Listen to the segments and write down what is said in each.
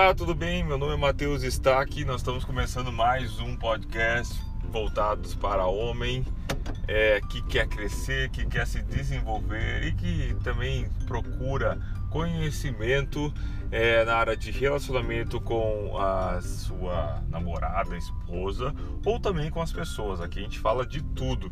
Olá, tudo bem? Meu nome é Matheus Stack. Nós estamos começando mais um podcast voltados para homem é, que quer crescer, que quer se desenvolver e que também procura conhecimento é, na área de relacionamento com a sua namorada, esposa ou também com as pessoas. Aqui a gente fala de tudo.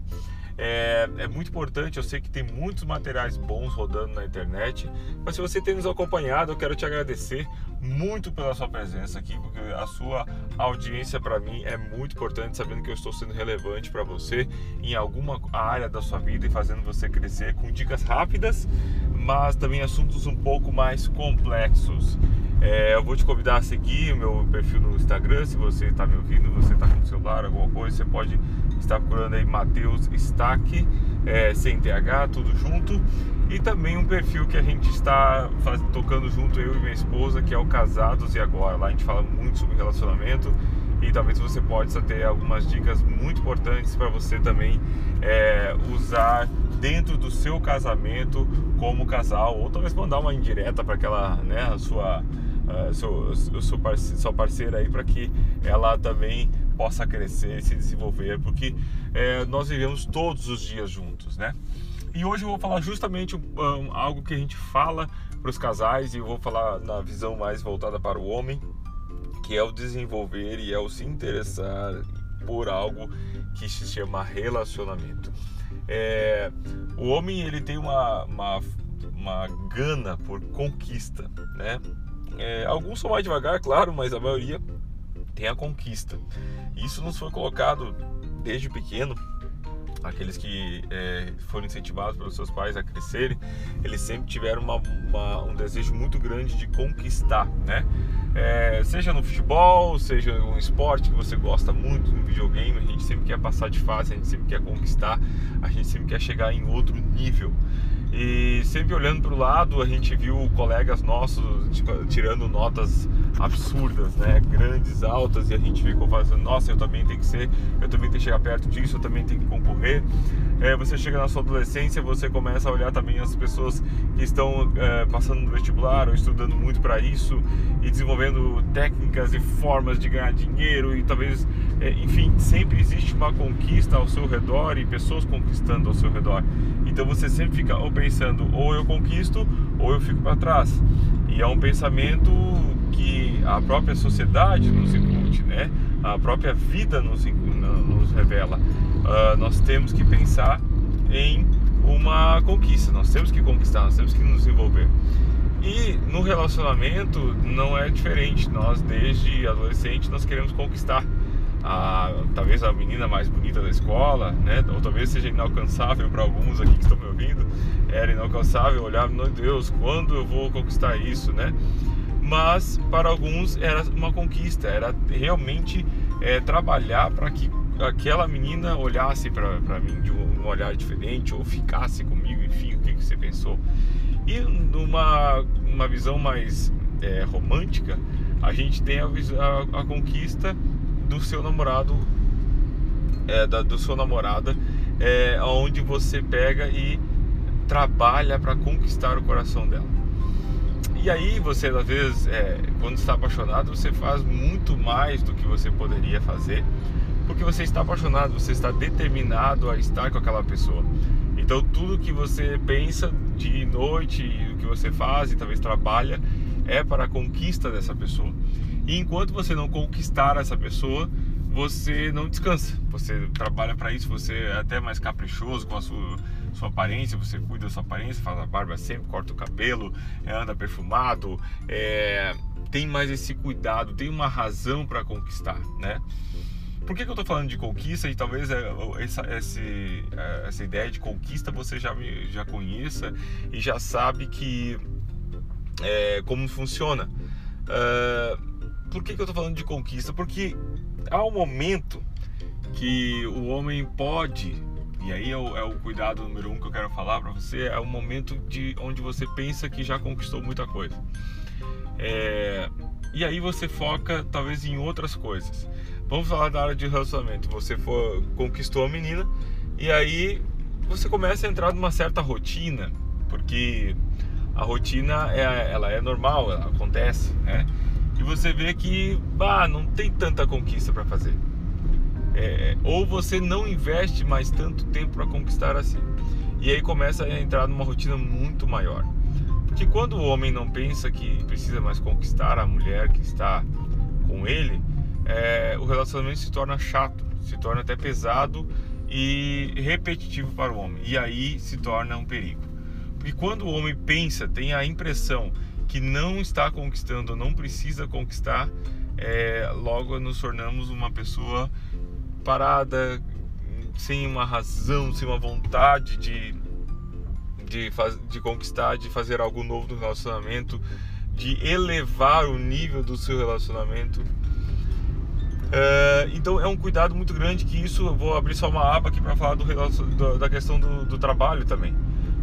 É, é, muito importante, eu sei que tem muitos materiais bons rodando na internet, mas se você tem nos acompanhado, eu quero te agradecer muito pela sua presença aqui, porque a sua audiência para mim é muito importante, sabendo que eu estou sendo relevante para você em alguma área da sua vida e fazendo você crescer com dicas rápidas, mas também assuntos um pouco mais complexos. É, eu vou te convidar a seguir o meu perfil no Instagram, se você está me ouvindo, você está com o celular, alguma coisa, você pode estar procurando aí Matheus Stack, é, sem TH, tudo junto. E também um perfil que a gente está faz, tocando junto, eu e minha esposa, que é o Casados e Agora. Lá a gente fala muito sobre relacionamento e talvez você possa ter algumas dicas muito importantes para você também é, usar dentro do seu casamento como casal, ou talvez mandar uma indireta para aquela, né, sua, uh, seu, sua parceira aí para que ela também possa crescer e se desenvolver, porque é, nós vivemos todos os dias juntos, né? E hoje eu vou falar justamente um, algo que a gente fala para os casais e eu vou falar na visão mais voltada para o homem, que é o desenvolver e é o se interessar por algo que se chama relacionamento. É, o homem ele tem uma, uma, uma gana por conquista, né? É, alguns são mais devagar, claro, mas a maioria tem a conquista. Isso nos foi colocado desde pequeno. Aqueles que é, foram incentivados pelos seus pais a crescerem, eles sempre tiveram uma, uma, um desejo muito grande de conquistar, né? É, seja no futebol, seja um esporte que você gosta muito, no videogame, a gente sempre quer passar de fase, a gente sempre quer conquistar, a gente sempre quer chegar em outro nível. E sempre olhando para o lado, a gente viu colegas nossos tipo, tirando notas absurdas, né? Grandes, altas, e a gente ficou fazendo, nossa, eu também tenho que ser, eu também tenho que chegar perto disso, eu também tenho que concorrer. É, você chega na sua adolescência, você começa a olhar também as pessoas que estão é, passando no vestibular ou estudando muito para isso e desenvolvendo técnicas e formas de ganhar dinheiro e talvez, é, enfim, sempre existe uma conquista ao seu redor e pessoas conquistando ao seu redor. Então você sempre fica ou pensando, ou eu conquisto ou eu fico para trás. E é um pensamento que a própria sociedade nos incute, né? A própria vida nos, nos revela. Uh, nós temos que pensar em uma conquista, nós temos que conquistar, nós temos que nos envolver. E no relacionamento não é diferente. Nós desde adolescente nós queremos conquistar a, talvez a menina mais bonita da escola, né? Ou talvez seja inalcançável para alguns aqui que estão me ouvindo. Era inalcançável olhar, meu Deus, quando eu vou conquistar isso, né? Mas para alguns era uma conquista, era realmente é, trabalhar para que aquela menina olhasse para mim de um olhar diferente ou ficasse comigo, enfim, o que, que você pensou. E numa uma visão mais é, romântica, a gente tem a, a, a conquista do seu namorado, é, da, do sua namorada, é, onde você pega e trabalha para conquistar o coração dela. E aí você às vezes, é, quando está apaixonado, você faz muito mais do que você poderia fazer, porque você está apaixonado, você está determinado a estar com aquela pessoa. Então tudo que você pensa de noite, o que você faz e talvez trabalha, é para a conquista dessa pessoa. E enquanto você não conquistar essa pessoa, você não descansa. Você trabalha para isso, você é até mais caprichoso com a sua, sua aparência, você cuida da sua aparência, faz a barba sempre, corta o cabelo, é, anda perfumado, é, tem mais esse cuidado, tem uma razão para conquistar, né? Por que, que eu estou falando de conquista e talvez é, essa, essa, é, essa ideia de conquista você já, já conheça e já sabe que é, como funciona. Uh, por que, que eu estou falando de conquista? Porque há um momento que o homem pode, e aí é o, é o cuidado número um que eu quero falar para você, é o momento de onde você pensa que já conquistou muita coisa. É, e aí você foca talvez em outras coisas. Vamos falar da área de relacionamento. Você for, conquistou a menina e aí você começa a entrar numa certa rotina, porque a rotina é, ela é normal, ela acontece, né? e você vê que bah, não tem tanta conquista para fazer. É, ou você não investe mais tanto tempo para conquistar assim. E aí começa a entrar numa rotina muito maior. Porque quando o homem não pensa que precisa mais conquistar a mulher que está com ele, é, o relacionamento se torna chato, se torna até pesado e repetitivo para o homem. E aí se torna um perigo. Porque quando o homem pensa, tem a impressão que não está conquistando, não precisa conquistar, é, logo nos tornamos uma pessoa parada, sem uma razão, sem uma vontade de, de, faz, de conquistar, de fazer algo novo no relacionamento, de elevar o nível do seu relacionamento. É, então é um cuidado muito grande que isso eu vou abrir só uma aba aqui para falar do, do, da questão do, do trabalho também.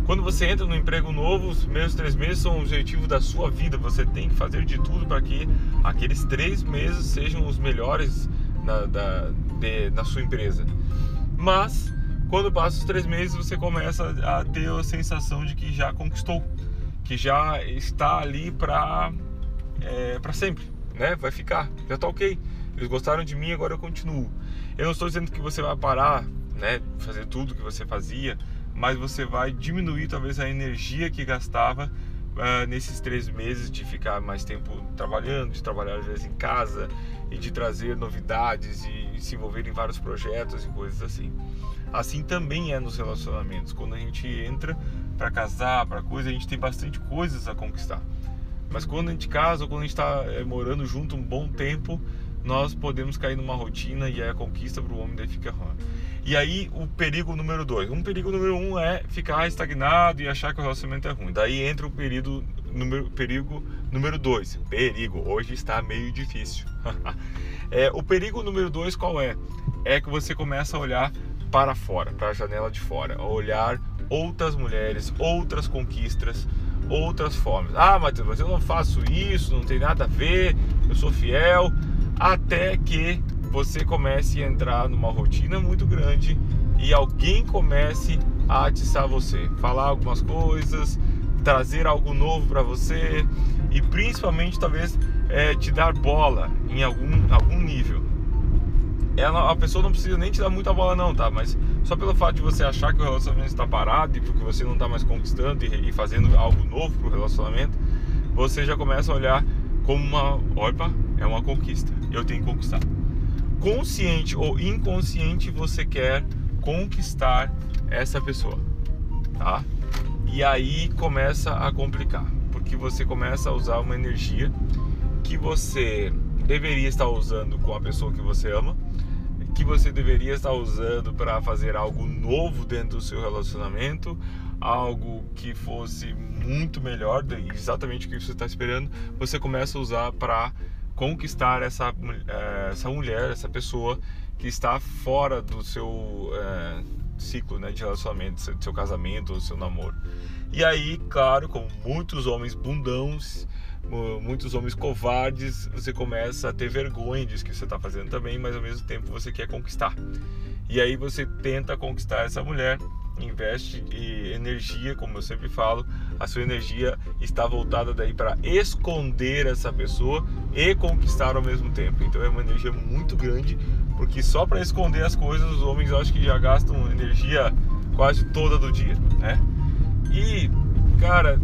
Quando você entra no emprego novo, os primeiros três meses são o objetivo da sua vida. Você tem que fazer de tudo para que aqueles três meses sejam os melhores na, da, de, na sua empresa. Mas quando passa os três meses, você começa a ter a sensação de que já conquistou, que já está ali para é, para sempre, né? Vai ficar, já está ok. Eles gostaram de mim, agora eu continuo. Eu não estou dizendo que você vai parar, né? Fazer tudo que você fazia mas você vai diminuir talvez a energia que gastava uh, nesses três meses de ficar mais tempo trabalhando, de trabalhar às vezes em casa e de trazer novidades e, se envolver em vários projetos e coisas assim. Assim também é nos relacionamentos. Quando a gente entra para casar, para coisa, a gente tem bastante coisas a conquistar. Mas quando a gente casa ou quando a gente está é, morando junto um bom tempo, nós podemos cair numa rotina e aí a conquista para o homem daí fica ruim. E aí o perigo número dois. Um perigo número um é ficar estagnado e achar que o relacionamento é ruim. Daí entra o perigo número, perigo número dois. Perigo, hoje está meio difícil. é, o perigo número dois qual é? É que você começa a olhar para fora, para a janela de fora, a olhar outras mulheres, outras conquistas, outras formas. Ah, Matheus, mas eu não faço isso, não tem nada a ver, eu sou fiel. Até que você comece a entrar numa rotina muito grande e alguém comece a atiçar você, falar algumas coisas, trazer algo novo para você e principalmente talvez é, te dar bola em algum, algum nível. Ela, a pessoa não precisa nem te dar muita bola não, tá? Mas só pelo fato de você achar que o relacionamento está parado e porque você não está mais conquistando e, e fazendo algo novo para o relacionamento, você já começa a olhar como uma, opa, é uma conquista. Eu tenho que conquistar consciente ou inconsciente você quer conquistar essa pessoa, tá? E aí começa a complicar, porque você começa a usar uma energia que você deveria estar usando com a pessoa que você ama, que você deveria estar usando para fazer algo novo dentro do seu relacionamento, algo que fosse muito melhor, exatamente o que você está esperando, você começa a usar para conquistar essa, eh, essa mulher, essa pessoa que está fora do seu é, ciclo né, de relacionamento, do seu casamento, do seu namoro. E aí, claro, como muitos homens bundãos, muitos homens covardes, você começa a ter vergonha disso que você está fazendo também, mas ao mesmo tempo você quer conquistar. E aí você tenta conquistar essa mulher investe energia, como eu sempre falo, a sua energia está voltada daí para esconder essa pessoa e conquistar ao mesmo tempo. Então é uma energia muito grande, porque só para esconder as coisas os homens acho que já gastam energia quase toda do dia, né? E cara,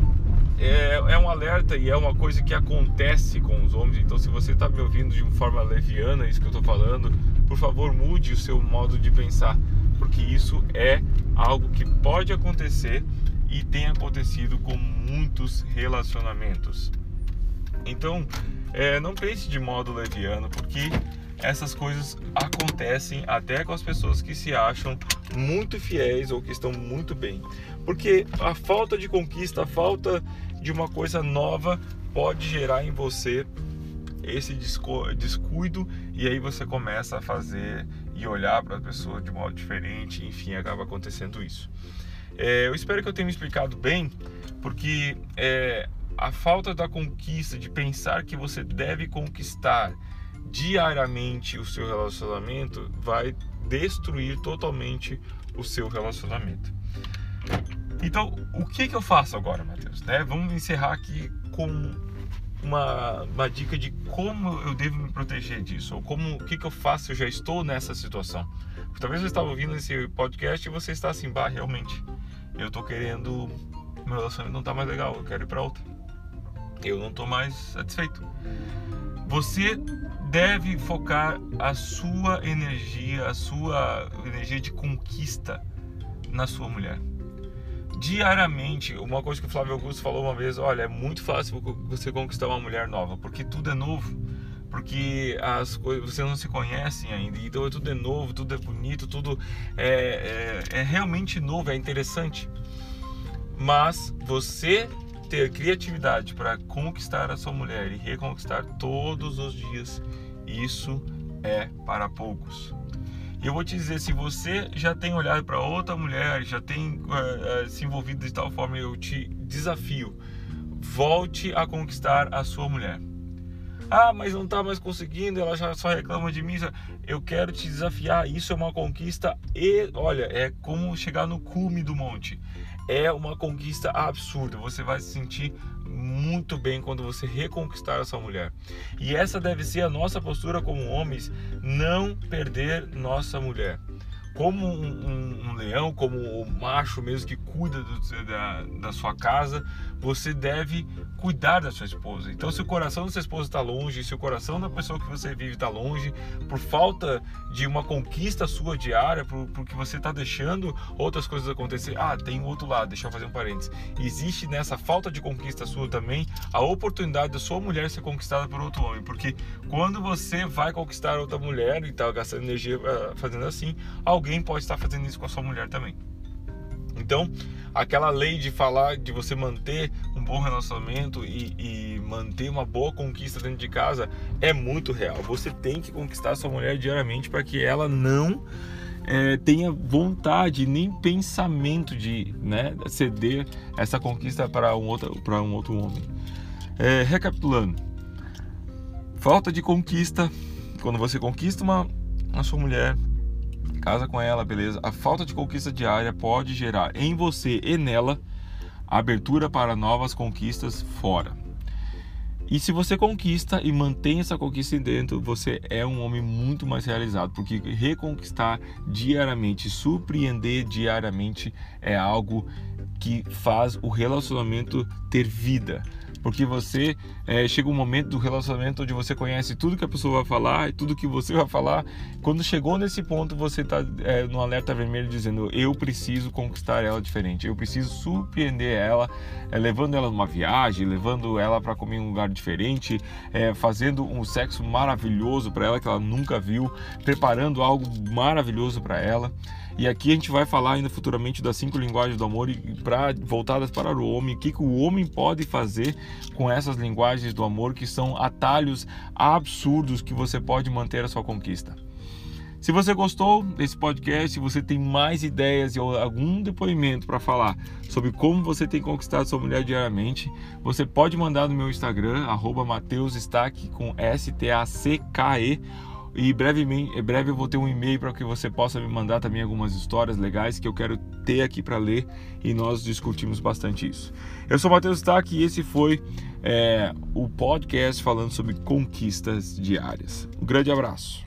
é, é um alerta e é uma coisa que acontece com os homens. Então, se você está me ouvindo de uma forma leviana, isso que eu estou falando, por favor, mude o seu modo de pensar porque isso é algo que pode acontecer e tem acontecido com muitos relacionamentos. Então, é, não pense de modo leviano, porque essas coisas acontecem até com as pessoas que se acham muito fiéis ou que estão muito bem. Porque a falta de conquista, a falta de uma coisa nova pode gerar em você esse descuido e aí você começa a fazer e olhar para a pessoa de modo diferente, enfim, acaba acontecendo isso. É, eu espero que eu tenha me explicado bem, porque é, a falta da conquista, de pensar que você deve conquistar diariamente o seu relacionamento, vai destruir totalmente o seu relacionamento. Então, o que, que eu faço agora, Matheus? Né? Vamos encerrar aqui com uma, uma dica de como eu devo me proteger disso, ou como o que, que eu faço se eu já estou nessa situação. Talvez você estava ouvindo esse podcast e você está assim, bah, realmente, eu estou querendo, meu relacionamento não está mais legal, eu quero ir para outra. Eu não estou mais satisfeito. Você deve focar a sua energia, a sua energia de conquista na sua mulher diariamente. Uma coisa que o Flávio Augusto falou uma vez: olha, é muito fácil você conquistar uma mulher nova, porque tudo é novo. Porque as coisas vocês não se conhecem ainda, então tudo é novo, tudo é bonito, tudo é, é, é realmente novo, é interessante. Mas você ter criatividade para conquistar a sua mulher e reconquistar todos os dias, isso é para poucos. Eu vou te dizer, se você já tem olhado para outra mulher, já tem uh, uh, se envolvido de tal forma, eu te desafio, volte a conquistar a sua mulher. Ah, mas não está mais conseguindo, ela já só reclama de mim. Eu quero te desafiar. Isso é uma conquista e, olha, é como chegar no cume do monte. É uma conquista absurda. Você vai se sentir muito bem quando você reconquistar essa mulher. E essa deve ser a nossa postura como homens, não perder nossa mulher como um, um, um, leão, como o macho mesmo que cuida do, da, da sua casa, você deve cuidar da sua esposa. Então, se o coração da sua esposa está longe, se o coração da pessoa que você vive está longe, por falta de uma conquista sua diária, por, porque você está deixando outras coisas acontecer. Ah, tem outro lado, deixa eu fazer um parênteses. Existe nessa falta de conquista sua também a oportunidade da sua mulher ser conquistada por outro homem, porque quando você vai conquistar outra mulher e está gastando energia uh, fazendo assim, alguém pode estar fazendo isso com a sua mulher também. Então, aquela lei de falar de você manter um bom relacionamento e, e, manter uma boa conquista dentro de casa é muito real. Você tem que conquistar a sua mulher diariamente para que ela não é, tenha vontade nem pensamento de né, ceder essa conquista para um outro, para um outro homem. É, recapitulando, falta de conquista. Quando você conquista uma, a sua mulher, casa com ela, beleza? A falta de conquista diária pode gerar em você e nela abertura para novas conquistas fora. E se você conquista e mantém essa conquista dentro, você é um homem muito mais realizado, porque reconquistar diariamente, surpreender diariamente é algo que faz o relacionamento ter vida porque você é, chega um momento do relacionamento onde você conhece tudo que a pessoa vai falar e tudo que você vai falar. Quando chegou nesse ponto, você está é, no alerta vermelho dizendo: Eu preciso conquistar ela diferente, eu preciso surpreender ela, é, levando ela numa viagem, levando ela para comer em um lugar diferente, é, fazendo um sexo maravilhoso para ela que ela nunca viu, preparando algo maravilhoso para ela. E aqui a gente vai falar ainda futuramente das cinco linguagens do amor e para voltadas para o homem, o que, que o homem pode fazer com essas linguagens do amor que são atalhos absurdos que você pode manter a sua conquista. Se você gostou desse podcast, se você tem mais ideias ou algum depoimento para falar sobre como você tem conquistado sua mulher diariamente, você pode mandar no meu Instagram, arroba com S-T-A-C-K-E e brevemente, em breve eu vou ter um e-mail para que você possa me mandar também algumas histórias legais que eu quero ter aqui para ler e nós discutimos bastante isso. Eu sou Matheus Stack e esse foi é, o podcast falando sobre conquistas diárias. Um grande abraço.